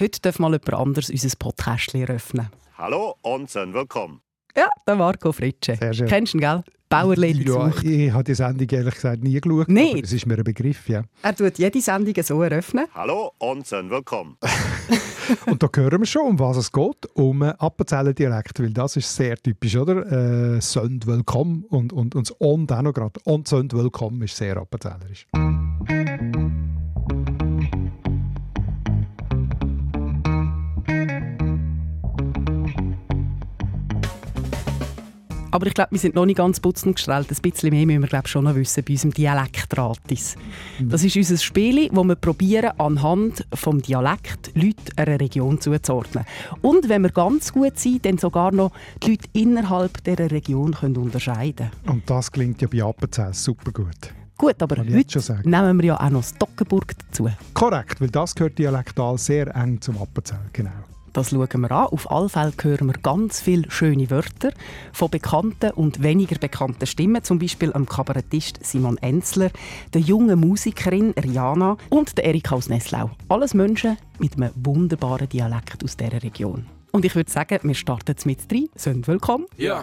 Heute darf mal jemand anders unser Podcast eröffnen. Hallo und willkommen. Ja, der Marco Fritsche. Sehr schön. Kennst du ihn, gell? Bauerleben Ja, ich habe die Sendung ehrlich gesagt nie geschaut. Aber Das ist mir ein Begriff, ja. Er tut jede Sendung so eröffnen. Hallo und willkommen. Und da hören wir schon, um was es geht. Um Appenzeller Dialekt, weil das ist sehr typisch, oder? Äh, «Sönd willkommen» und, und, und das «Und» auch noch gerade. «Und sönd willkommen» ist sehr appenzellerisch. Aber ich glaube, wir sind noch nicht ganz putzen gestellt. Ein bisschen mehr müssen wir glaub, schon noch wissen bei unserem Dialektratis. Das ist unser Spiel, wo wir probieren, anhand des Dialekt Leute einer Region zuzuordnen. Und wenn wir ganz gut sind, dann sogar noch die Leute innerhalb dieser Region können unterscheiden Und das klingt ja bei Appenzell super gut. Gut, aber heute sagen. nehmen wir ja auch noch das Dockenburg dazu. Korrekt, weil das gehört dialektal sehr eng zum Appenzell, genau. Das schauen wir an. Auf alle Fälle hören wir ganz viele schöne Wörter von bekannten und weniger bekannten Stimmen, zum Beispiel am Kabarettist Simon Enzler, der jungen Musikerin Rihanna und der Erika aus Nesslau. Alles Menschen mit einem wunderbaren Dialekt aus dieser Region. Und ich würde sagen, wir starten jetzt mit drei. Sind willkommen. Ja.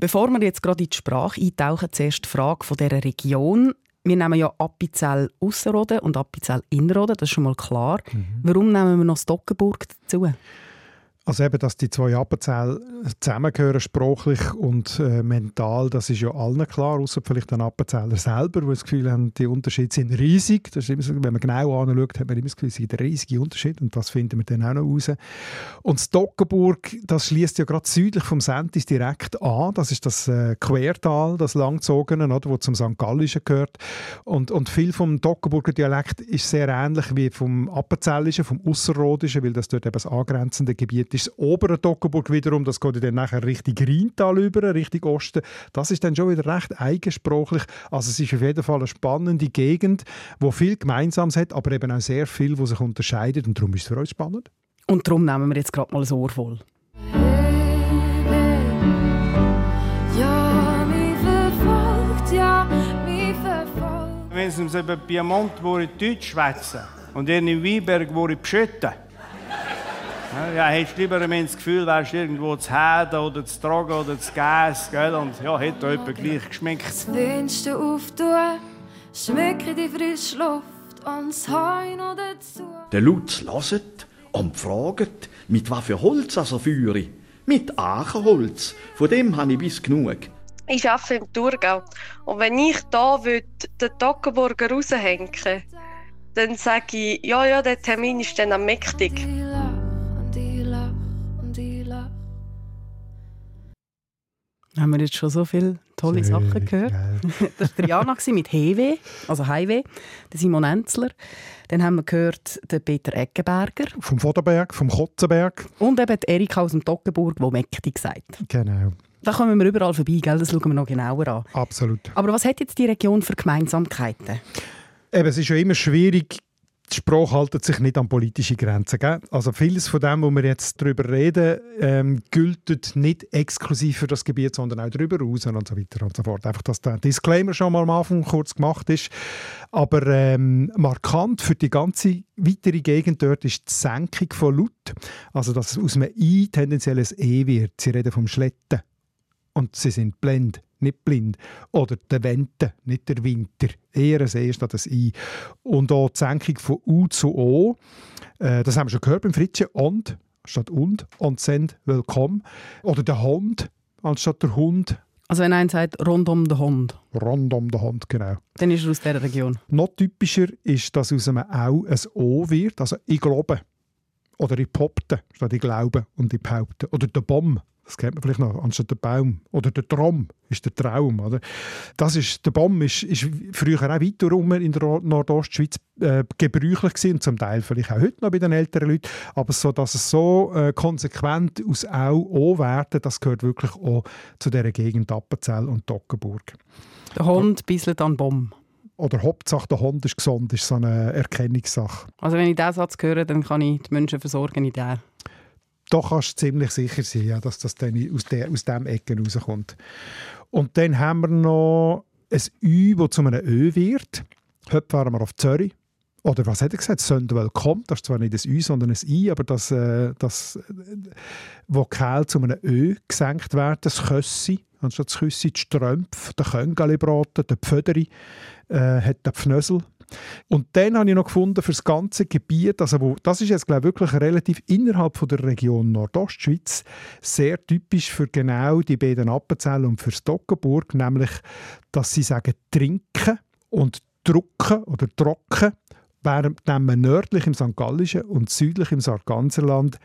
Bevor wir jetzt gerade in die Sprache eintauchen, zuerst die Frage von dieser Region. Wir nehmen ja Appenzell Ausserrhoden und Appenzell Innerrhoden, das ist schon mal klar. Warum nehmen wir noch das Dockenburg dazu? Also eben, dass die zwei Appenzell zusammengehören, sprachlich und äh, mental, das ist ja allen klar, außer vielleicht den Appenzeller selber, die das Gefühl haben, die Unterschiede sind riesig. Das ist immer so, wenn man genau anschaut, hat man immer das Gefühl, es gibt einen riesigen Unterschied und das finden wir dann auch noch raus. Und das Dockenburg, das schließt ja gerade südlich vom Sentis direkt an. Das ist das äh, Quertal, das langgezogene, oder, wo zum St. Gallischen gehört. Und, und viel vom Dockenburger Dialekt ist sehr ähnlich wie vom Appenzellischen, vom Ausserrhodischen, weil das dort eben das angrenzende Gebiet ist. Das obere Dockenburg wiederum, das geht dann nachher Richtung Rheintal über, Richtung Osten. Das ist dann schon wieder recht eigensprachlich. Also es ist auf jeden Fall eine spannende Gegend, wo viel Gemeinsames hat, aber eben auch sehr viel, wo sich unterscheidet. Und darum ist es für uns spannend. Und darum nehmen wir jetzt gerade mal ein Ohr voll. Ja, mich verfolgt, ja, mich verfolgt. Wenn sie über Piemont Deutsch schwätzen und in Weinberg beschütten. Ja, hättest du lieber das Gefühl, wärst irgendwo zu Heden oder zu Tragen oder zu Gas, gell? Und ja, hätte da jemand gleich geschmeckt. Fenster auftun, schmecke die frische Luft und das Heu noch dazu. Der Lutz loset und fragt, mit was für Holz er führe. Mit Achenholz. Von dem habe ich bis genug. Ich arbeite im Thurgau. Und wenn ich da will, den Toggenburger raushängen dann sage ich, ja, ja, der Termin ist dann am mächtig. Haben wir jetzt schon so viele tolle Sachen gehört? Gell. Das war Jana mit Hewe, also Highway, der Simon Enzler. Dann haben wir gehört den Peter Eggenberger Vom Voderberg, vom Kotzenberg. und eben Erika aus dem Toggenburg, die mächtig sagt. Genau, Da kommen wir überall vorbei, gell? das schauen wir noch genauer an. absolut. Aber was hat jetzt die Region für Gemeinsamkeiten? Eben, es ist ja immer schwierig, die Sprache haltet sich nicht an politische Grenzen. Gell? Also vieles von dem, wo wir jetzt darüber reden, ähm, gilt nicht exklusiv für das Gebiet, sondern auch darüber raus und so weiter und so fort. Einfach, dass der Disclaimer schon mal am Anfang kurz gemacht ist. Aber ähm, markant für die ganze weitere Gegend dort ist die Senkung von Laut. Also, dass es aus einem I tendenziell ein E wird. Sie reden vom Schletten. Und sie sind blind, nicht blind. Oder der Wente, nicht der Winter. Eher ein E statt ein I. Und auch die Senkung von U zu O. Äh, das haben wir schon gehört beim Fritsche. Und statt und. Und sind willkommen. Oder der Hund anstatt der Hund. Also wenn einer sagt, rund um den Hund, Rund um den Hund, genau. dann ist er aus dieser Region. Noch typischer ist, dass aus einem Au ein O wird. Also ich glaube. Oder ich poppte, statt ich glaube und ich behaupte. Oder der Bomb. Das kennt man vielleicht noch, anstatt der Baum. Oder der Trom ist der Traum. Oder? Das ist, der Baum ist, ist früher auch weiter rum in der Nordostschweiz äh, gebräuchlich gewesen, und zum Teil vielleicht auch heute noch bei den älteren Leuten. Aber so, dass es so äh, konsequent aus Au O werden, das gehört wirklich auch zu dieser Gegend Appenzell und Toggenburg. Der Hund bisselt an Baum. Oder Hauptsache der Hund ist gesund, ist so eine Erkennungssache. Also wenn ich diesen Satz höre, dann kann ich die Menschen versorgen in der da kannst du ziemlich sicher sein, ja, dass das dann aus, der, aus dem Ecken rauskommt. Und dann haben wir noch ein Ü, das zu einem Ö wird. Heute fahren wir auf Zürich. Oder was hat er gesagt? Söndwell kommt. Das ist zwar nicht ein Ü, sondern ein I, aber das, äh, das äh, Vokal zu einem Ö gesenkt werden, das Kössi, anstatt das Küssi, die Strömpf, der Köngali-Braten, der Pföderi, äh, hat der Pfnösel und dann habe ich noch gefunden, für das ganze Gebiet, also wo, das ist jetzt glaube ich, wirklich relativ innerhalb von der Region Nordostschweiz, sehr typisch für genau die beiden Appenzell und für Stockenburg, nämlich, dass sie sagen trinken und drucken oder trocken, während man nördlich im St. Gallischen und südlich im Sarganserland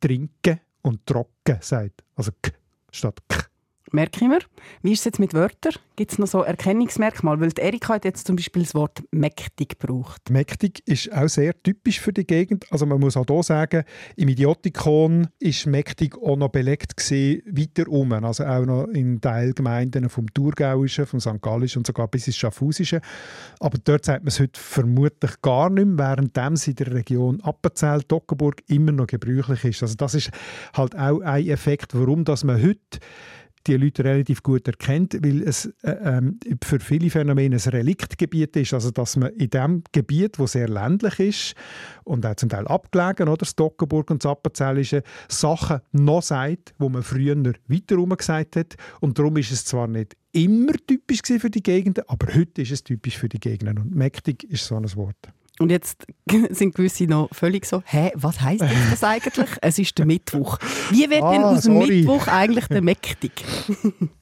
trinken und trocken sagt. Also k statt k. Merke ich mir. Wie ist es jetzt mit Wörtern? Gibt es noch so Erkennungsmerkmale? Weil Erika hat jetzt zum Beispiel das Wort mächtig gebraucht. Mächtig ist auch sehr typisch für die Gegend. Also man muss auch hier sagen, im Idiotikon ist mächtig auch noch belegt weiter um. Also auch noch in Teilgemeinden vom Thurgauischen, vom St. Gallischen und sogar bis ins Schaffhausische. Aber dort sagt man es heute vermutlich gar nicht mehr, während es in der Region Appenzell, Toggenburg immer noch gebräuchlich ist. Also das ist halt auch ein Effekt, warum dass man heute die Leute relativ gut erkennt, weil es äh, ähm, für viele Phänomene ein Reliktgebiet ist, also dass man in dem Gebiet, wo sehr ländlich ist und auch zum Teil abgelegen, oder? Stockenburg und Zappenzellische, Sachen noch sagt, wo man früher weiter gesagt hat. Und darum ist es zwar nicht immer typisch für die Gegenden, aber heute ist es typisch für die Gegenden. Und mächtig ist so ein Wort. Und jetzt sind gewisse noch völlig so, hä, was heisst das eigentlich? es ist der Mittwoch. Wie wird ah, denn aus dem Mittwoch eigentlich der Mächtig?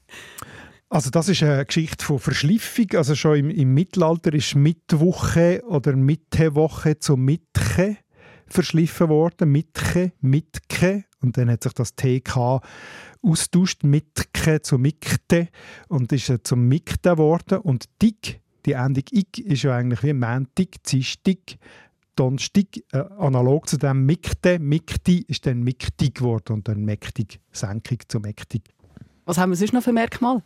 Also das ist eine Geschichte von Verschliffung. Also schon im, im Mittelalter ist Mittwoche oder Mittewoche zu Mitche verschliffen worden. Mitche, Mitke. Und dann hat sich das TK austauscht, Mitke zu Mikte und ist zum Mikte geworden. Und Dick die Endung «ig» ist ja eigentlich wie Montag, Dienstag, Donnerstag, äh, analog zu dem «mikte», «mikti» ist dann «miktig» geworden und dann «mächtig», Senkung zu «mächtig». Was haben wir sonst noch für Merkmal?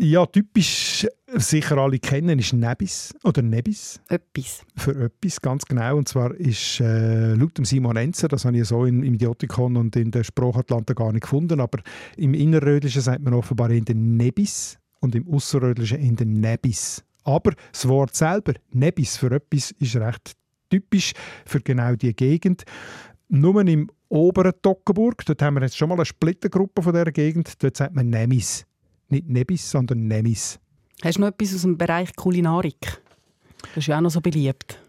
Ja, typisch sicher alle kennen ist Nebis oder Nebis. Öppis. Für Öppis, ganz genau. Und zwar ist äh, laut dem Simon Enzer, das habe ich so in, im Idiotikon und in der Sprachatlante gar nicht gefunden, aber im Innerrödischen sagt man offenbar in den Nebis und im Ausserrödlichen in den Nebis. Aber das Wort selber, Nebis für etwas, ist recht typisch für genau diese Gegend. Nur im oberen Toggenburg, dort haben wir jetzt schon mal eine Splittergruppe von dieser Gegend, dort sagt man Nemis. Nicht Nebis, sondern Nemis. Hast du noch etwas aus dem Bereich Kulinarik? Das ist ja auch noch so beliebt.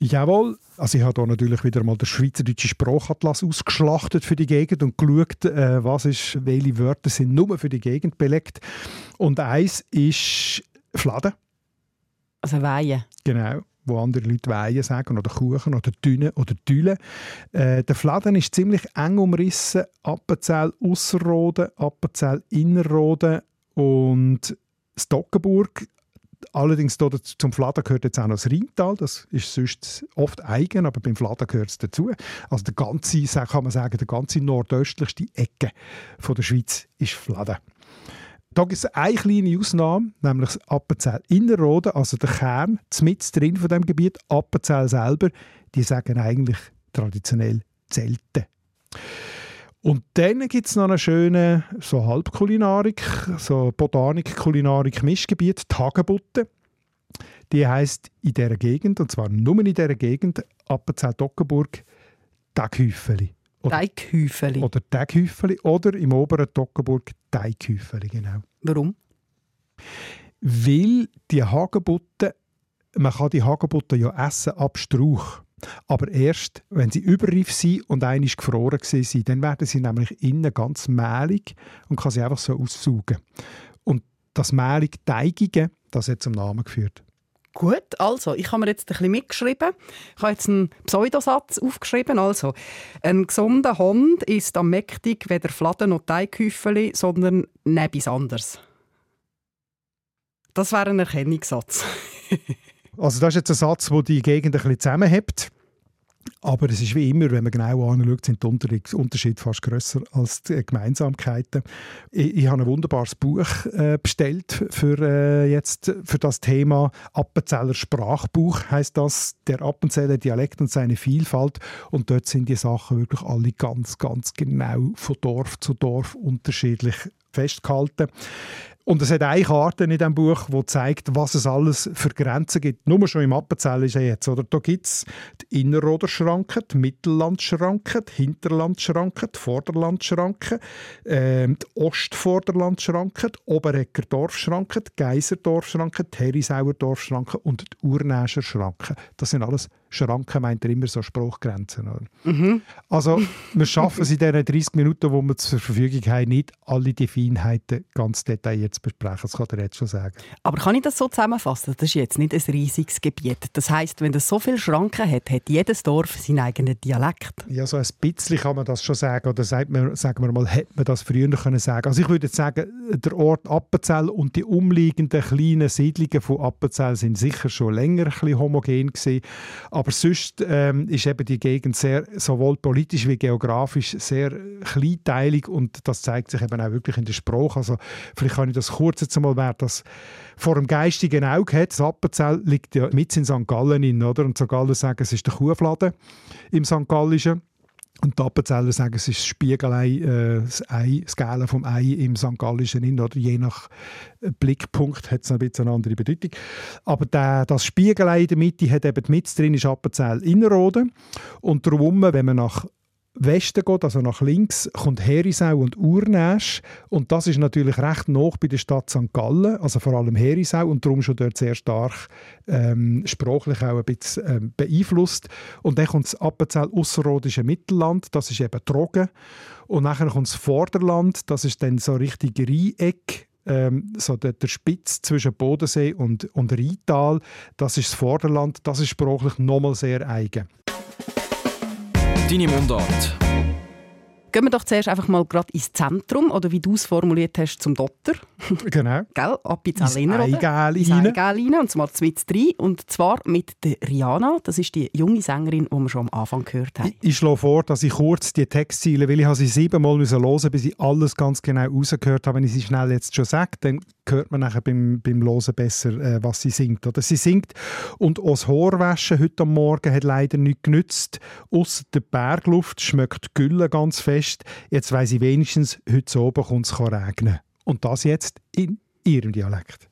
Jawohl, also ich habe hier natürlich wieder mal den schweizerdeutschen Sprachatlas ausgeschlachtet für die Gegend und geschaut, äh, was ist, welche Wörter sind nur für die Gegend belegt. Und eins ist Fladen. Also Weihen. Genau, wo andere Leute Weihen sagen oder Kuchen oder Düne oder Düle. Äh, der Fladen ist ziemlich eng umrissen. Appenzell Ausserrhoden, Appenzell Innerrhoden und Stockenburg Allerdings zum Fladen gehört jetzt auch noch das Rheintal. Das ist sonst oft eigen, aber beim Fladen gehört es dazu. Also der ganze, kann man sagen, der ganze nordöstlichste Ecke von der Schweiz ist Fladen. Da gibt es eine kleine Ausnahme, nämlich das Appenzell Innerrhoden, also der Kern, mit drin von dem Gebiet, Appenzell selber, die sagen eigentlich traditionell Zelten. Und dann gibt es noch eine schöne so Halbkulinarik, so Botanik-Kulinarik-Mischgebiet, Tagebutte. Die heißt in dieser Gegend, und zwar nur in dieser Gegend, Appenzell-Toggenburg, Teighäufeli. Teighäufeli. Oder Teighäufeli. Oder im oberen Toggenburg Teighäufeli, genau. Warum? Weil die Hagebutte, man kann die Hagebutte ja essen ab Strauch. Aber erst, wenn sie überreif sind und einmal gefroren sind, dann werden sie nämlich innen ganz mehlig und kann sie einfach so aussaugen. Und das mehlig Teigige, das hat zum Namen geführt. Gut, also, ich habe mir jetzt ein bisschen mitgeschrieben. Ich habe jetzt einen Pseudosatz aufgeschrieben. Also, ein gesunder Hund ist am mächtig weder Fladen noch Teighäufeli, sondern nebis anders. Das wäre ein Erkennungssatz. also das ist jetzt ein Satz, der die Gegend ein bisschen zusammenhält. Aber es ist wie immer, wenn man genau anschaut, sind die Unterschiede fast grösser als die Gemeinsamkeiten. Ich, ich habe ein wunderbares Buch äh, bestellt für, äh, jetzt, für das Thema Appenzeller Sprachbuch, heißt das, der Appenzeller Dialekt und seine Vielfalt. Und dort sind die Sachen wirklich alle ganz, ganz genau von Dorf zu Dorf unterschiedlich festgehalten. Und es hat eine Karte in diesem Buch, die zeigt, was es alles für Grenzen gibt. Nur schon im Appenzell ist ja jetzt. Oder? Da gibt es die Innerroderschranke, die Mittellandschranke, die Hinterlandschranke, die Vorderlandschranke, äh, die Ostvorderlandschranke, die Oberecker Dorfschranke, die Geiserdorfschranke, die Herisauer Dorfschranke und die Urnäscher Schranke. Das sind alles Schranken, meint er immer so Spruchgrenzen. Mhm. Also wir schaffen es in diesen 30 Minuten, die wir zur Verfügung haben, nicht alle die Feinheiten ganz detailliert zu besprechen. Das kann er jetzt schon sagen. Aber kann ich das so zusammenfassen? Das ist jetzt nicht ein riesiges Gebiet. Das heißt, wenn es so viele Schranken hat, hat jedes Dorf seinen eigenen Dialekt. Ja, so ein bisschen kann man das schon sagen. Oder sagt man, sagen wir mal, hätte man das früher können sagen Also ich würde sagen, der Ort Appenzell und die umliegenden kleinen Siedlungen von Appenzell sind sicher schon länger ein bisschen homogen gewesen. Aber sonst ähm, ist eben die Gegend sehr, sowohl politisch wie geografisch sehr kleinteilig und das zeigt sich eben auch wirklich in der Sprache. Also vielleicht kann ich das kurz jetzt mal, wer das vor dem geistigen Auge hat. Das Appenzell liegt ja mit in St. Gallen in, oder? Und St. Gallen sagen, es ist der Kuhfladen im St. Gallischen. Und die Appenzeller sagen, es ist das Spiegelei, äh, das, Ei, das vom Ei im St. Gallischen in, oder je nach äh, Blickpunkt hat es ein bisschen eine andere Bedeutung. Aber der, das Spiegelei in der Mitte hat eben mit drin ist Appenzell Innerrhoden und darum, wenn man nach Westen geht, also nach links, kommt Herisau und Urnäsch. Und das ist natürlich recht nah bei der Stadt St. Gallen, also vor allem Herisau, und darum schon dort sehr stark ähm, sprachlich auch ein bisschen ähm, beeinflusst. Und dann kommt das Appenzell Ausserrhodische Mittelland, das ist eben Trogen. Und dann kommt das Vorderland, das ist dann so richtig Rheieck, ähm, so der, der, Spitz zwischen Bodensee und, und Rheintal, das ist das Vorderland, das ist sprachlich nochmal sehr eigen. Deine Mundart. Gehen wir doch zuerst einfach mal gerade ins Zentrum, oder wie du es formuliert hast, zum Dotter. Genau. Gell? Appenzell Eigelin. und zwar mit drei. Und zwar mit der Rihanna. Das ist die junge Sängerin, die wir schon am Anfang gehört haben. Ich, ich schlage vor, dass ich kurz die Textziele, weil ich sie siebenmal hören musste, bis ich alles ganz genau rausgehört habe. Wenn ich sie schnell jetzt schon sage, dann hört man nachher beim, beim Hören besser, äh, was sie singt. Oder sie singt und aus Haarwaschen heute am Morgen hat leider nichts genützt. Aus der Bergluft schmeckt Gülle ganz fest. Jetzt weiss ich wenigstens, heute oben kommt es regnen. Und das jetzt in ihrem Dialekt.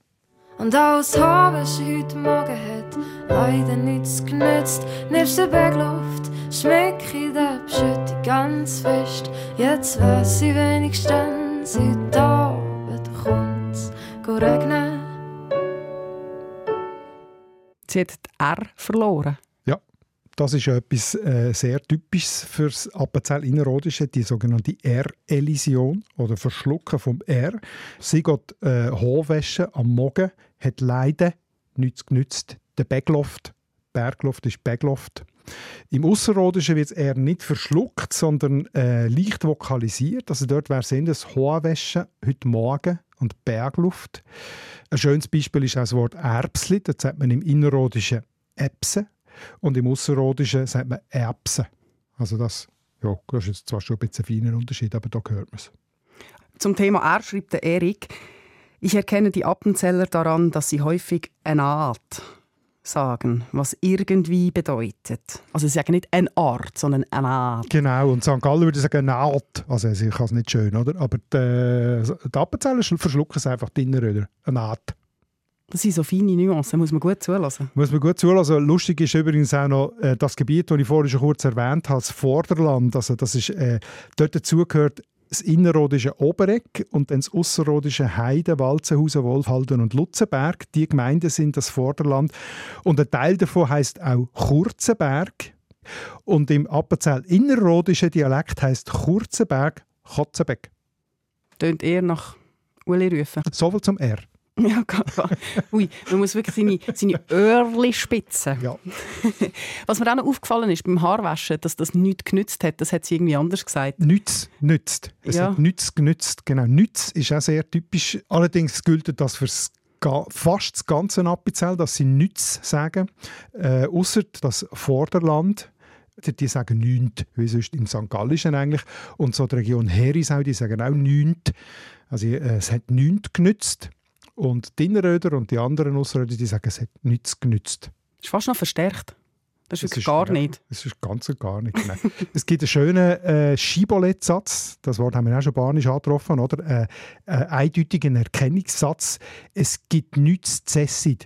Und aus Haarwäsche heute Morgen hat leider nichts genützt. Nebst der Bergluft schmeck ich der Beschütte ganz fest. Jetzt weiß ich wenigstens, heute Abend kommt's regnen. Sie hat die R verloren. Ja, das ist etwas äh, sehr Typisches für das Appenzell Innerrhodische, die sogenannte R-Elision oder Verschlucken vom R. Sie geht äh, Hochwäsche am Morgen, hat leider nichts genützt. Der Bergluft, Bergluft ist Bergluft. Im Ausserrhodischen wird es eher nicht verschluckt, sondern äh, leicht vokalisiert. Also dort wäre Sinn, das Hochwäsche heute Morgen und Bergluft. Ein schönes Beispiel ist auch das Wort Erbsli. Das sagt man im Innerrhodischen Epse und im Ausserrhodischen sagt man Erbse. Also das, ja, das ist zwar schon ein bisschen ein feiner Unterschied, aber da hört man es. Zum Thema R schreibt der Erik, ich erkenne die Appenzeller daran, dass sie häufig eine Art sagen, was irgendwie bedeutet. Also sie sagen nicht eine Art, sondern eine Art. Genau, und St. Gallen würde sagen eine Art. Also ich kann es nicht schön, oder? Aber die, die Appenzeller verschlucken es einfach drinnen, oder? Eine Art. Das sind so feine Nuancen, muss man gut zulassen. Muss man gut zulassen. Lustig ist übrigens auch noch äh, das Gebiet, das ich vorhin schon kurz erwähnt habe, das Vorderland. Also das ist, äh, dort dazugehört das innerrhodische Obereck und dann das ausserrhodische Heide, Walzenhausen, Wolfhalden und Lutzenberg. Die Gemeinden sind das Vorderland. Und ein Teil davon heißt auch Kurzenberg. Und im Appenzell innerrhodischen Dialekt heißt Kurzenberg Kotzenbeck. Tönt eher nach Uli Rufen. Soviel zum R. Ja, Ui, man muss wirklich seine, seine Öhrchen spitzen. Ja. Was mir auch noch aufgefallen ist beim Haarwaschen, dass das nichts genützt hat, das hat sie irgendwie anders gesagt. Nichts nützt. Es Ja. hat nichts genützt. Genau, nichts ist auch sehr typisch. Allerdings gilt das für fast das ganze Appenzell, dass sie nichts sagen. Äh, Außer das Vorderland. Die die sagen «nünt», wie sonst im St. Gallischen eigentlich. Und so die Region Herisau, die sagen auch «nünt». Also äh, es hat nichts genützt. Und die Innerröder und die anderen Ausröder, die sagen, es hat nichts genützt. ist fast noch verstärkt. Das ist Das ist- gar nicht. Es ist ganz und gar nicht. Genau. es gibt einen schönen äh, Schibolett-Satz, das Wort haben wir auch schon banisch angetroffen, oder? Äh, äh, eindeutigen Erkennungssatz. Es gibt nichts zu essen.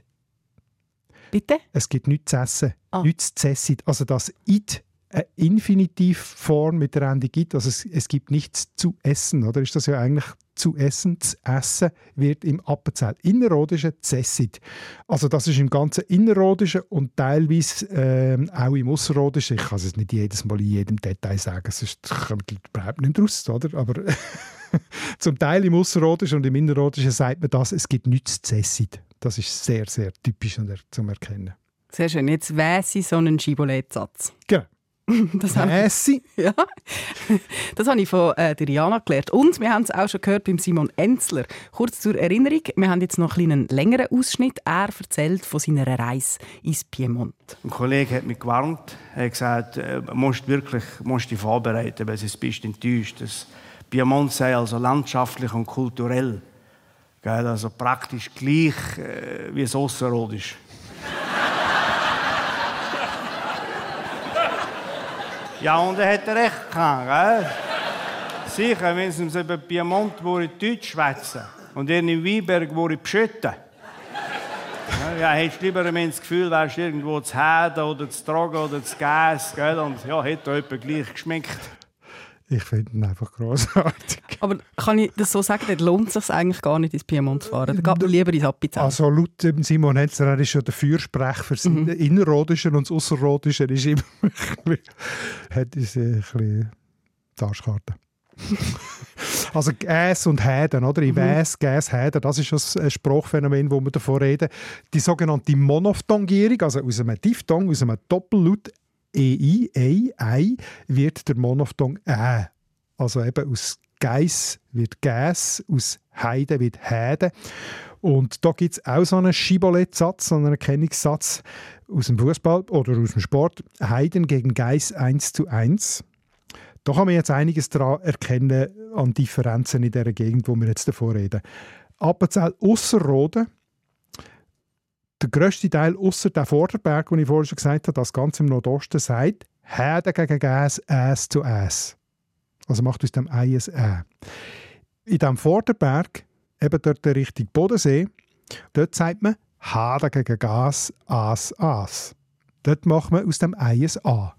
Bitte? Es gibt nichts zu essen. Ah. Nichts zu essen. Also das «id» eine Infinitivform mit der Endung «id», also es, es gibt nichts zu essen, oder? Ist das ja eigentlich zu essen, zu essen wird im Appenzell Innerrhodischen «zessit». Also das ist im ganzen Innerrhodischen und teilweise ähm, auch im Ausserrhodischen. Ich kann es nicht jedes Mal in jedem Detail sagen, sonst kommt überhaupt nicht raus, oder? Aber zum Teil im Ausserrhodischen und im Innerrhodischen sagt man das, es gibt nichts zu essen. Das ist sehr, sehr typisch er- zum Erkennen. Sehr schön. Jetzt weiss ich so einen Schibolett-Satz. Genau. Das habe Mässi. ja. das habe ich von äh, der Jana gelernt. Und wir haben es auch schon gehört beim Simon Enzler. Kurz zur Erinnerung, wir haben jetzt noch einen längeren Ausschnitt. Er erzählt von seiner Reise ins Piemont. Ein Kollege hat mich gewarnt. Er hat gesagt, äh, musst wirklich musst dich vorbereiten, weil sonst bist du enttäuscht. Das Piemont sei also landschaftlich und kulturell. Gell, also praktisch gleich äh, wie es Ausserrhodisch. Ja, und er hat recht gehabt, gell? Sicher, wenn sie über Piemont Deutsch schwätzen und ihr in Weinberg beschütten. Ja, hättest lieber wenn das Gefühl, wärst du irgendwo zu Heden oder zu Tragen oder zu Gas, gell? Und ja, hätte jemand gleich geschmeckt. Ich finde ihn einfach großartig. Aber kann ich das so sagen, dann lohnt es sich eigentlich gar nicht ins Piemont zu fahren. Dann geht man lieber ins Appenzell. Also laut Simon Hetzer, er ist ja der Fürsprecher für das Mhm. Innerrhodische und das Ausserrhodische ist immer ein bisschen, hat ein bisschen die Arschkarte. also Gäs und Häden, oder? Mhm. Ich weiss, Gäs, Häden, das ist das ein Sprachphänomen, wo wir davon reden. Die sogenannte Monophthongierung, also aus einem Diphthong, aus einem Doppellaut EI, EI, Ei, wird der Monophthong Ä. Also eben aus Geiss wird Gäs, aus Heide wird Häde. Und da gibt es auch so einen Schibolett-Satz, so einen Erkennungssatz aus dem Fußball oder aus dem Sport. Heiden gegen Geiss 1 zu 1. Da kann man jetzt einiges daran erkennen an Differenzen in der Gegend, wo wir jetzt davor reden. Appenzell Ausserrhoden, der grösste Teil ausser der Vorderberg, den ich vorhin schon gesagt habe, das Ganze im Nordosten, sagt Heide gegen Gäs, Äs zu Äs. Also macht aus dem Ei ein. In diesem Vorderberg, eben dort der Richtung Bodensee, dort sagt man Hade gegen Gas, As, As. Dort macht man aus dem Ei A.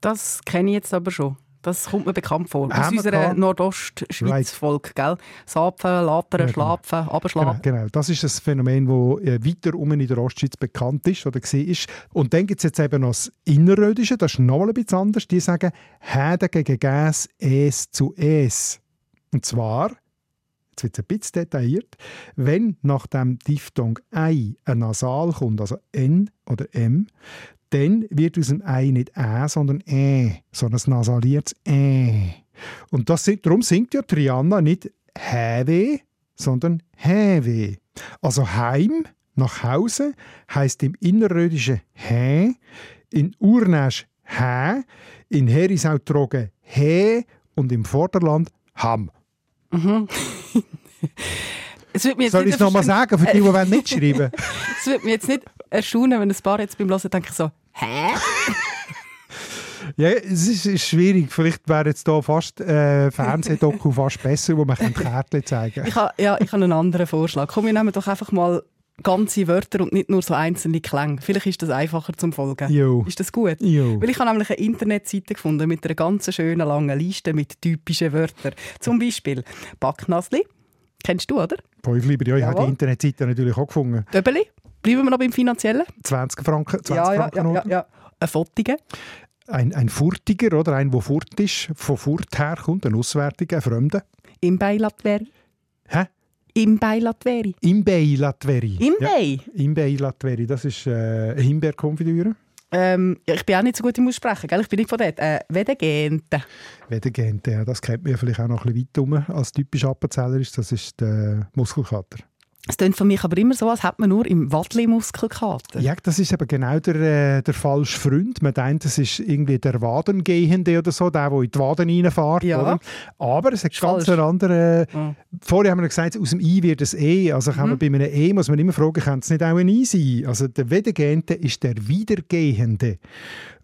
Das kenne ich jetzt aber schon. Das kommt mir bekannt vor. Aus Haben unserer gehabt? Right. Gell? Sapfen, Latern, Ja, genau. Schlafen, Genau, Abschlafen. genau. Das ist ein Phänomen, das äh, weiter um in der Ostschweiz bekannt ist oder ist. Und dann gibt es jetzt eben noch das Innerrödische, das ist nochmal ein bisschen anders. Die sagen Häde gegen Gas, Es zu Es. Und zwar, jetzt wird es ein bisschen detailliert, wenn nach dem Diphthong Ei ein Nasal kommt, also N oder M, dann wird aus dem Ei nicht Ä, sondern Ä, sondern ein nasaliertes Ä. Und das darum singt ja Triana nicht Häwe, sondern Häwe. Also Heim, nach Hause, heißt im Innerrödischen Hä, in Urnäsch Hä, in Herisau Trogen Hä und im Vorderland Ham. Jetzt Soll ich nicht es nochmal sagen, für die, die wollen mitschreiben Es würde mich jetzt nicht erstaunen, wenn ein paar jetzt beim Hören denken so, hä? Ja, es ist, ist schwierig. Vielleicht wäre jetzt hier fast äh, Fernsehdoku fast besser, wo man ein Kärtchen zeigen Ich habe ja, ich habe einen anderen Vorschlag. Komm, wir nehmen doch einfach mal ganze Wörter und nicht nur so einzelne Klänge. Vielleicht ist das einfacher zum Folgen. Jo. Ist das gut? Jo. Weil ich habe nämlich eine Internetseite gefunden mit einer ganz schönen langen Liste mit typischen Wörtern. Zum Beispiel Backnasli. Kennst du, oder? Lieber, ja, ich habe die. Internetseite natürlich auch gefunden. Döbeli. Bleiben wir noch beim Finanziellen? 20 Franken, 20 ja, ja, Franken ja, ja, ja. Ein Fottige. Ein, ein Furtiger, oder? Ein, der furt ist, von furt herkommt, ein Auswärtiger, ein Fremder. Im Beilatweri. Hä? Imbei Latveri. Imbei Latveri. Imbei? Ja, Imbei Latveri, das ist äh, Himbeerkonfitüre. Ähm, ich bin auch nicht so gut im Aussprechen, gell? ich bin nicht von dort. Äh, Wedegente. Wedegente, ja, das kennt man ja vielleicht auch noch ein bisschen weit rum als typisch Appenzeller ist. Das ist der Muskelkater. Es klingt für mich aber immer so, als hätte man nur im Wadli Muskelkater. Ja, das ist eben genau der, äh, der falsche Freund. Man denkt, das ist irgendwie der Wadengehende oder so, der, der in die Waden reinfährt. Ja. Oder? Aber es hat Ist ganz falsch. einen anderen... Vorher haben wir gesagt, aus dem I wird ein E. Also kann man bei einem E muss man immer fragen, kann es nicht auch ein I sein? Also der Wedegehende ist der Wiedergehende.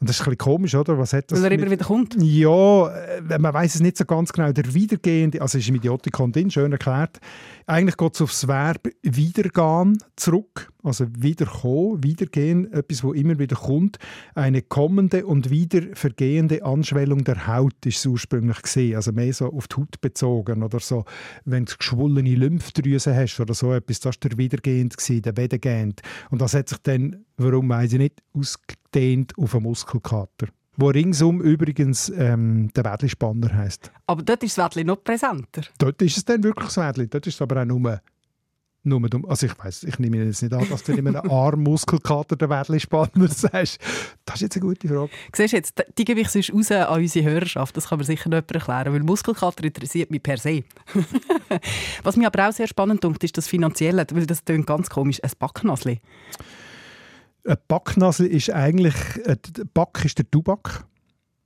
Und das ist ein bisschen komisch, oder? Was hat das Weil er immer wieder kommt. ja, äh, man weiß es nicht so ganz genau. Der Wiedergehende, also ist im Idiotikon drin, schön erklärt. Eigentlich geht es aufs Verb wiedergehen zurück, also wiederkommen, wiedergehen, etwas, wo immer wieder kommt. Eine kommende und wieder vergehende Anschwellung der Haut ist es ursprünglich gesehen, also mehr so auf die Haut bezogen oder so. Wenn du geschwollene Lymphdrüsen hast oder so etwas, das war der wiedergehend der wiedergehend. Und das hat sich dann, warum weiß ich nicht, ausgedehnt auf einen Muskelkater wo ringsum übrigens ähm, der Wädli-Spanner heisst. Aber dort ist das Wadli noch präsenter. Dort ist es dann wirklich das Wädli, dort ist es aber auch nur, nur dumm. Also ich weiß, ich nehme jetzt nicht an, dass du in einem Armmuskelkater der Wädli-Spanner sagst. Das ist jetzt eine gute Frage. Siehst du jetzt, die gebe ich sonst raus an unsere Hörerschaft. Das kann mir sicher jemand erklären, weil Muskelkater interessiert mich per se. Was mich aber auch sehr spannend dunkt, ist das Finanzielle, weil das klingt ganz komisch, ein Backnasli. Ein Backnasel ist eigentlich, äh, der Back ist der Tubak,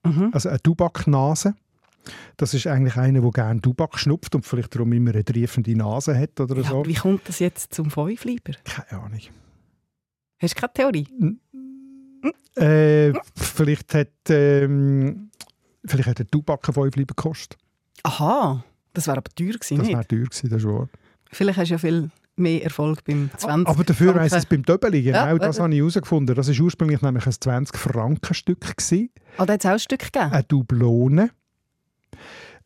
Mhm. also eine Tubaknase. Das ist eigentlich einer, der gerne Tubak schnupft und vielleicht darum immer eine triefende Nase hat oder Ja, so. aber wie kommt das jetzt zum Fünfleiber? Keine Ahnung. Hast du keine Theorie? Äh, vielleicht hat ähm, vielleicht hat der Tubak ein Fünfleiber gekostet. Aha, das wäre aber teuer gewesen, Das wäre teuer gewesen, das ist wahr. Vielleicht hast du ja viel mehr Erfolg beim 20 Aber dafür weiss ich es beim Töbeli, genau Ja, das habe ich herausgefunden. Das war ursprünglich nämlich ein 20-Franken-Stück. gewesen. Ah, da hat es auch ein Stück gegeben? Eine Dublone.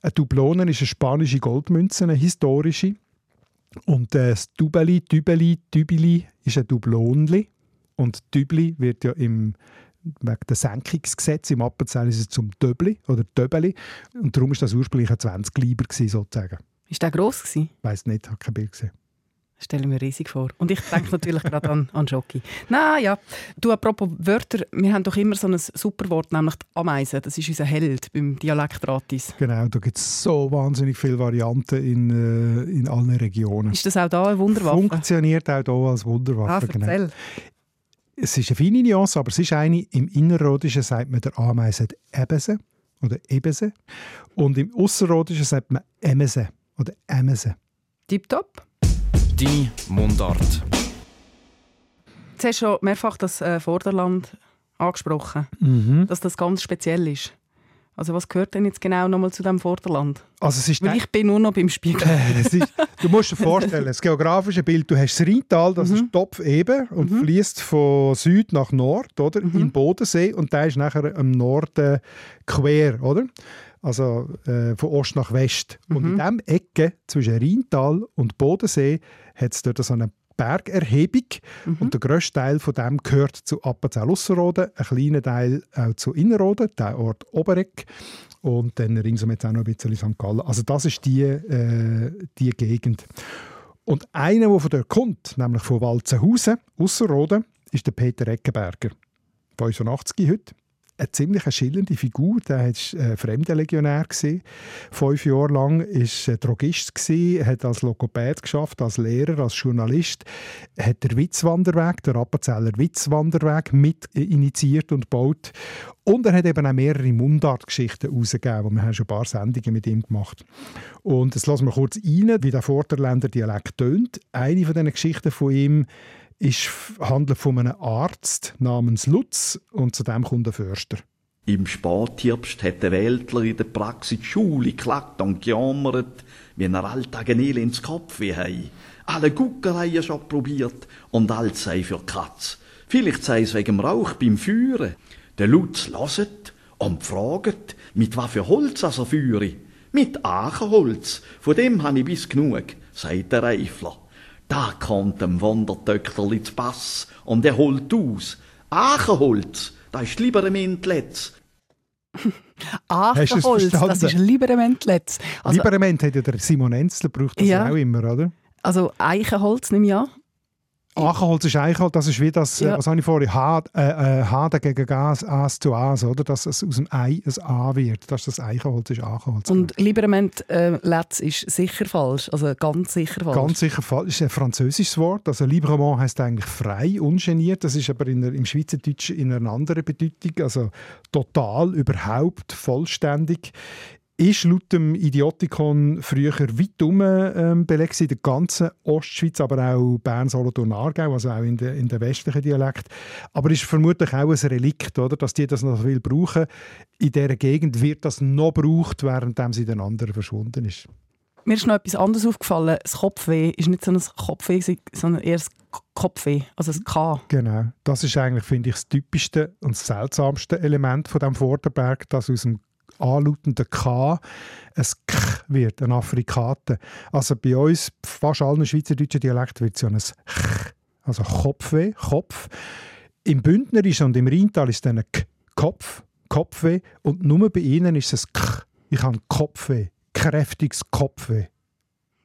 Eine Dublone ist eine spanische Goldmünze, eine historische. Und äh, das Dubeli, Dübeli, Dübeli ist ein Dublonli. Und Dübli wird ja im wegen des Senkungsgesetz im Appenzell ist es zum Döbli oder Döbeli. Und darum ist das ursprünglich ein 20 Lieber sozusagen. Ist der gross gewesen? Ich weiss nicht, habe kein Bild gesehen. Stelle mir riesig vor. Und ich denke natürlich gerade an, an Jockey. Na ja, du, apropos Wörter, wir haben doch immer so ein super Wort, nämlich die Ameise. Das ist unser Held beim Dialektratis. Genau, da gibt es so wahnsinnig viele Varianten in, äh, in allen Regionen. Ist das auch da eine Wunderwaffe? Funktioniert auch hier als ah, Wunderwaffe. genau. erzähl. Es ist eine feine Nuance, aber es ist eine. Im Innerrhodischen sagt man der Ameise Ebese oder Ebese. Und im Ausserrhodischen sagt man Emese oder Emese. Tipptopp. Deine Mundart. Jetzt hast du schon mehrfach das äh, Vorderland angesprochen, dass das ganz speziell ist. Also was gehört denn jetzt genau nochmal zu dem Vorderland? Also es ist Weil ich bin nur noch beim Spiegel. es ist, du musst dir vorstellen, das geografische Bild, du hast das Rheintal, das ist Topf eben und fließt von Süd nach Nord, oder? In den Bodensee und der ist nachher am Norden quer, oder? Also äh, von Ost nach West. Und in diesem Ecke zwischen Rheintal und Bodensee hat es dort so eine Bergerhebung und der grösste Teil von dem gehört zu Appenzell-Ausserrhoden, ein kleiner Teil auch zu Innerrhoden, der Ort Oberegg und dann ringsum jetzt auch noch ein bisschen St. Gallen. Also das ist die, äh, die Gegend. Und einer, der von dort kommt, nämlich von Walzenhausen, Ausserrhoden, ist der Peter Eckenberger. 85 heute. Eine ziemlich schillernde Figur. Der war äh, Fremdenlegionär. Fünf Jahre lang war er Drogist. hat als Logopäd geschafft, als Lehrer, als Journalist. hat der Witzwanderweg, der Appenzeller Witzwanderweg, mit initiiert und gebaut. Und er hat eben auch mehrere Mundartgeschichten herausgegeben. Wir haben schon ein paar Sendungen mit ihm gemacht. Und jetzt lassen wir kurz rein, wie der Vorderländer Dialekt tönt. Eine von diesen Geschichten von ihm ist, handelt von einem Arzt namens Lutz und zu dem kommt ein Förster. Im Spätherbst hat der Weltler in der Praxis die Schule geklagt und gejammert, wie er alltag ein ins Kopf hei. Alle Guckereien schon probiert und alles sei für Katz. Vielleicht sei es wegen Rauch beim Führen. Der Lutz loset und fragt, mit was für Holz er führe. Mit Achenholz, von dem han ich bis genug, sagt der Reifler. Da kommt dem Wandertöcklerli zu Pass und er holt aus. Achenholz, da ist lieber ein Entletz. Hast du es Achenholz, das ist Liberement letzt. Also, Liberement hat ja der Simon Enzler, braucht das Ja. auch immer, oder? Also Eichenholz nehme ich an. Achenholz ist Eichenholz, das ist wie das, Ja. äh, was habe ich vorhin, H, äh, äh, H dagegen Gas, As zu As, oder? Dass es aus dem Ei ein A wird. Das ist das Eichenholz, ist Achenholz. Und Liberament äh, Letz ist sicher falsch. Also ganz sicher falsch. Ganz sicher falsch. ist ein französisches Wort. Also Librement heißt eigentlich frei, ungeniert. Das ist aber in der, im Schweizerdeutschen in einer anderen Bedeutung. Also total, überhaupt, vollständig. Ist laut dem Idiotikon früher weit um ähm, belegt in der ganzen Ostschweiz, aber auch Bern, Solothurn, Aargau, also auch in, der in den westlichen Dialekt. Aber ist vermutlich auch ein Relikt, oder? dass die das noch viel brauchen. In dieser Gegend wird das noch gebraucht, während sie in den anderen verschwunden ist. Mir ist noch etwas anderes aufgefallen. Das Kopfweh ist nicht so ein Kopfweh, sondern eher das K- Kopfweh, also das K. Genau. Das ist eigentlich, finde ich, das typischste und das seltsamste Element von dem Vorderberg, dass aus dem anlautenden K ein K wird, ein Afrikater. Also bei uns, fast allen schweizerdeutschen Dialekten, wird es ja ein Ch, also Kopfweh, Kopf. Im Bündnerischen und im Rheintal ist es dann ein K, Kopf, Kopfweh und nur bei ihnen ist es ein K. Ich habe Kopfweh, kräftiges Kopfweh.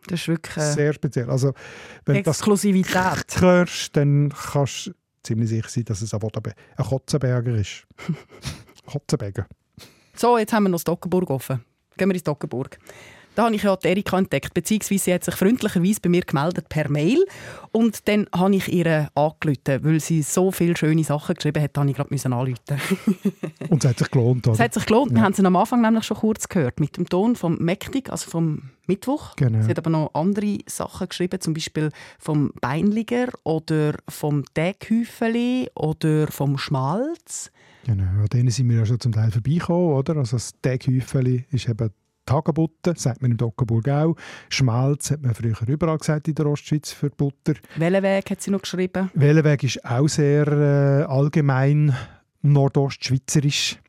Das ist wirklich Sehr speziell. Also, wenn du das Exklusivität. hörst, dann kannst du ziemlich sicher sein, dass es ein Kotzenberger ist. Kotzenberger. So, jetzt haben wir noch das Dockenburg offen. Gehen wir ins Dockenburg. Da habe ich ja Erika entdeckt, beziehungsweise sie hat sich freundlicherweise bei mir gemeldet per Mail. Und dann habe ich ihr angerufen, weil sie so viele schöne Sachen geschrieben hat, habe ich gerade müssen anrufen. Und es hat sich gelohnt, Es oder? hat sich gelohnt. Wir Ja. haben sie am Anfang nämlich schon kurz gehört, mit dem Ton vom Mächtig, also vom Mittwoch. Genau. Sie hat aber noch andere Sachen geschrieben, zum Beispiel vom Beinliger oder vom Täghüfeli oder vom Schmalz. Genau, an denen sind wir ja schon zum Teil vorbeigekommen, oder? Also das Teghäufeli ist eben Tagebutter, sagt man im Dockenburg auch. Schmalz hat man früher überall gesagt in der Ostschweiz für Butter. Wellenweg hat sie noch geschrieben. Wellenweg ist auch sehr äh, allgemein nordostschweizerisch.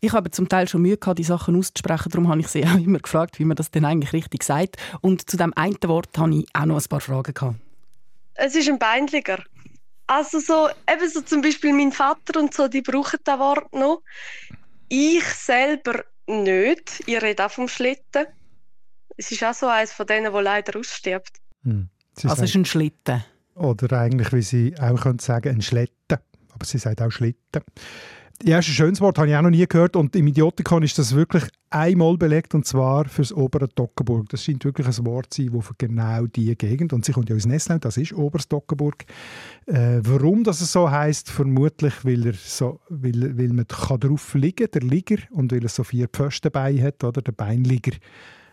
Ich habe zum Teil schon Mühe gehabt, die Sachen auszusprechen, darum habe ich sie auch immer gefragt, wie man das denn eigentlich richtig sagt. Und zu dem einen Wort habe ich auch noch ein paar Fragen gehabt. Es ist ein Beinliger. Also so, eben so zum Beispiel mein Vater und so, die brauchen das Wort noch. Ich selber nicht. Ich rede auch vom Schlitten. Es ist auch so eines von denen, wo leider ausstirbt. Hm. Sie Also es sagt, ist ein Schlitten. oder eigentlich, wie sie auch könnte sagen, ein Schletten. Aber sie sagt auch Schlitten. Ja, ist ein schönes Wort, habe ich auch noch nie gehört. Und im Idiotikon ist das wirklich einmal belegt, und zwar für das obere Dockenburg. Das scheint wirklich ein Wort zu sein, das für genau diese Gegend, und sie kommt ja aus Nesslau, das ist oberes Dockenburg. Äh, warum das so heißt, vermutlich, weil, er so, weil, weil man kann drauf liegen der Liger, und weil er so vier Pfostenbeine hat, oder? Der Beinliger.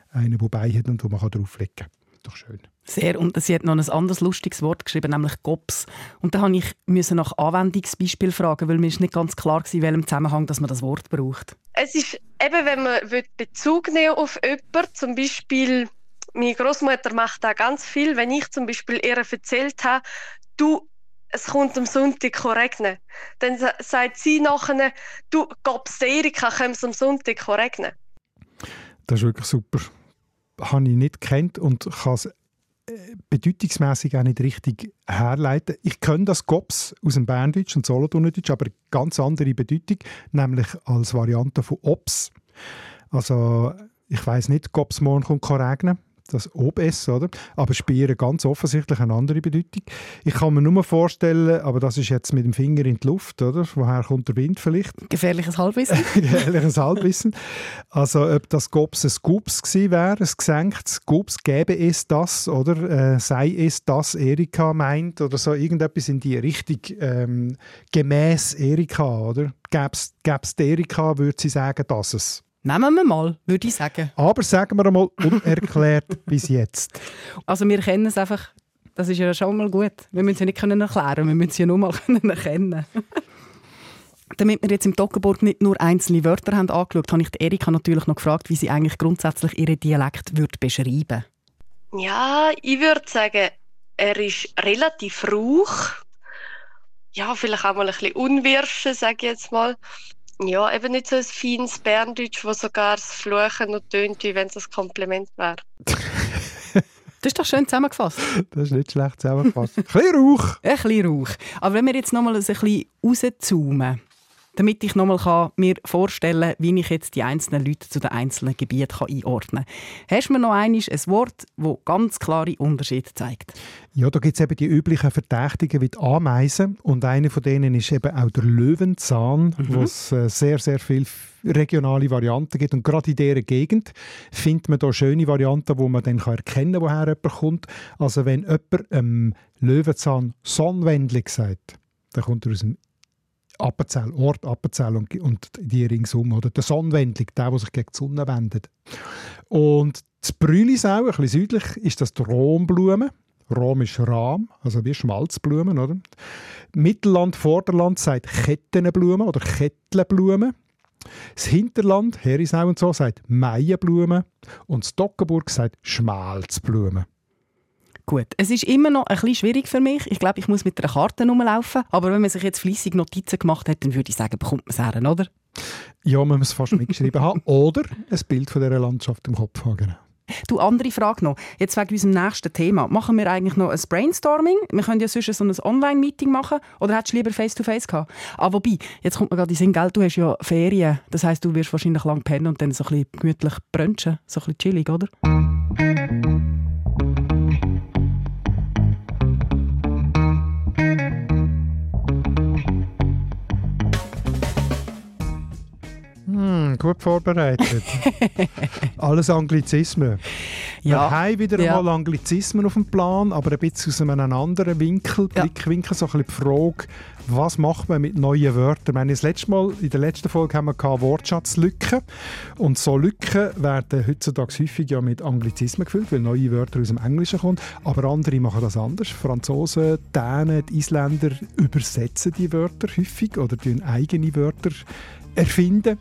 Einer, der Beine hat und wo man drauf liegen kann. Doch schön. Sehr. Und sie hat noch ein anderes lustiges Wort geschrieben, nämlich Gops. Und da habe ich müssen nach Anwendungsbeispiel fragen, weil mir ist nicht ganz klar war, in welchem Zusammenhang dass man das Wort braucht. Es ist eben, wenn man Bezug nehmen auf jemanden, zum Beispiel, meine Großmutter macht da ganz viel, wenn ich zum Beispiel ihr erzählt habe, du, es kommt am Sonntag regnen, dann sa- sagt sie nachher, du, Gobs Erika, kommt es am Sonntag regnen. Das ist wirklich super. Habe ich nicht kennt und kann es bedeutungsmässig auch nicht richtig herleiten. Ich kenne das Gops aus dem Berndeutsch und Solothurnerdeutsch, aber eine ganz andere Bedeutung, nämlich als Variante von Ops. Also ich weiß nicht, Gops morgen kommt regnen. Das OBS, oder? Aber Spieren ganz offensichtlich eine andere Bedeutung. Ich kann mir nur vorstellen, aber das ist jetzt mit dem Finger in die Luft, oder? Woher kommt der Wind vielleicht? Gefährliches Halbwissen. Gefährliches Halbwissen. Also, ob das Gops ein Scoops gewesen wäre, ein gesenktes Scoops, gäbe es das, oder äh, sei es das, Erika meint, oder so irgendetwas in die Richtung, ähm, gemäß Erika, oder? Gäbe es Erika, würde sie sagen, dass es. Nehmen wir mal, würde ich sagen. Aber sagen wir einmal, unerklärt bis jetzt. Also wir kennen es einfach, das ist ja schon mal gut. Wir müssen es ja nicht können erklären, wir müssen es ja nur mal können erkennen. Damit wir jetzt im Toggenburg nicht nur einzelne Wörter haben angeschaut, habe ich die Erika natürlich noch gefragt, wie sie eigentlich grundsätzlich ihren Dialekt würde beschreiben Ja, ich würde sagen, er ist relativ rauch. Ja, vielleicht auch mal ein bisschen unwirschen, sage ich jetzt mal. Ja, eben nicht so ein feines Berndeutsch, wo sogar das Fluchen noch tönt, wie wenn es ein Kompliment wäre. Das ist doch schön zusammengefasst. Das ist nicht schlecht zusammengefasst. Ein bisschen Rauch. Ein bisschen Rauch. Aber wenn wir jetzt noch mal ein bisschen rauszoomen, damit ich nochmal mir vorstellen kann, wie ich jetzt die einzelnen Leute zu den einzelnen Gebieten einordnen kann. Hast du mir noch einmal ein Wort, das ganz klare Unterschiede zeigt? Ja, da gibt es eben die üblichen Verdächtigen wie die Ameisen und einer von denen ist eben auch der Löwenzahn, mhm. wo es äh, sehr, sehr viele regionale Varianten gibt und gerade in dieser Gegend findet man da schöne Varianten, wo man dann erkennen kann, woher jemand kommt. Also wenn jemand ähm, Löwenzahn Sonnenwendling sagt, dann kommt er aus dem Appenzell, Ort Appenzell und, und die ringsum. Oder der Sonnenwendling, der, der sich gegen die Sonne wendet. Und das Brülisau, ein bisschen südlich, ist das die Romblume. Rom ist Rahm, also wie Schmalzblumen. Oder? Mittelland, Vorderland sagt Kettenblumen oder Kettlenblumen. Das Hinterland, Herisau und so, sagt Maienblumen. Und das Dockenburg sagt Schmalzblumen. Gut, es ist immer noch ein bisschen schwierig für mich. Ich glaube, ich muss mit einer Karte rumlaufen. Aber wenn man sich jetzt fließig Notizen gemacht hat, dann würde ich sagen, bekommt man es her, oder? Ja, man muss es fast mitgeschrieben haben. Oder ein Bild von dieser Landschaft im Kopf haben. Genau. Du, andere Frage noch. Jetzt wegen unserem nächsten Thema. Machen wir eigentlich noch ein Brainstorming? Wir können ja sonst so ein Online-Meeting machen. Oder hättest du lieber Face-to-Face -face gehabt? Ah, wobei, jetzt kommt mir gerade in Sinn, gell, du hast ja Ferien. Das heisst, du wirst wahrscheinlich lang pennen und dann so ein bisschen gemütlich brunchen. So ein bisschen chillig, oder? Gut vorbereitet. Alles Anglizismen. Ja. Wir haben wieder ja. einmal Anglizismen auf dem Plan, aber ein bisschen aus einem anderen Winkel, ja. Blickwinkel, so ein bisschen die Frage, was macht man mit neuen Wörtern? meine, das letzte Mal, in der letzten Folge haben wir Wortschatzlücken und so Lücken werden heutzutage häufig ja mit Anglizismen gefüllt, weil neue Wörter aus dem Englischen kommen, aber andere machen das anders. Franzosen, Dänen, die Isländer übersetzen die Wörter häufig oder eigene Wörter erfinden.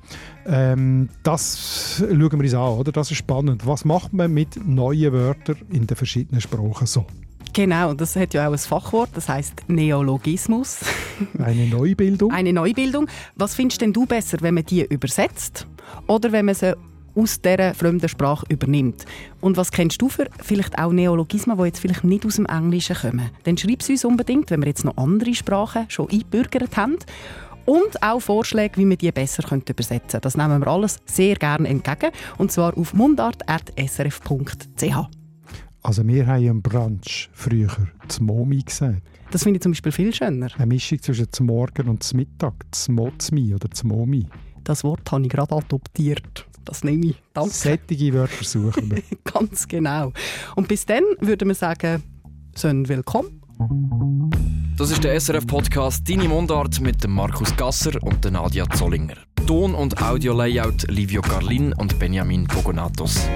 Ähm, das schauen wir uns an, oder? Das ist spannend. Was macht man mit neuen Wörtern in den verschiedenen Sprachen so? Genau, das hat ja auch ein Fachwort, das heißt Neologismus. Eine Neubildung. Eine Neubildung. Was findest denn du besser, wenn man die übersetzt oder wenn man sie aus dieser fremden Sprache übernimmt. Und was kennst du für vielleicht auch Neologismen, die jetzt vielleicht nicht aus dem Englischen kommen? Dann schreib es uns unbedingt, wenn wir jetzt noch andere Sprachen schon eingebürgert haben und auch Vorschläge, wie wir die besser übersetzen können. Das nehmen wir alles sehr gerne entgegen und zwar auf mundart.srf.ch. Also wir haben im Brunch früher zum Momi gesagt. Das finde ich zum Beispiel viel schöner. Eine Mischung zwischen zum Morgen und zum Mittag, zum Mozmi oder zum Momi. Das Wort habe ich gerade adoptiert. Das nehme ich. Danke. Sättige Wörter suchen wir. Ganz genau. Und bis dann würden wir sagen, schön willkommen das ist der SRF-Podcast «Deine Mundart» mit dem Markus Gasser und Nadia Zollinger. Ton- und Audio-Layout Livio Carlin und Benjamin Pogonatos.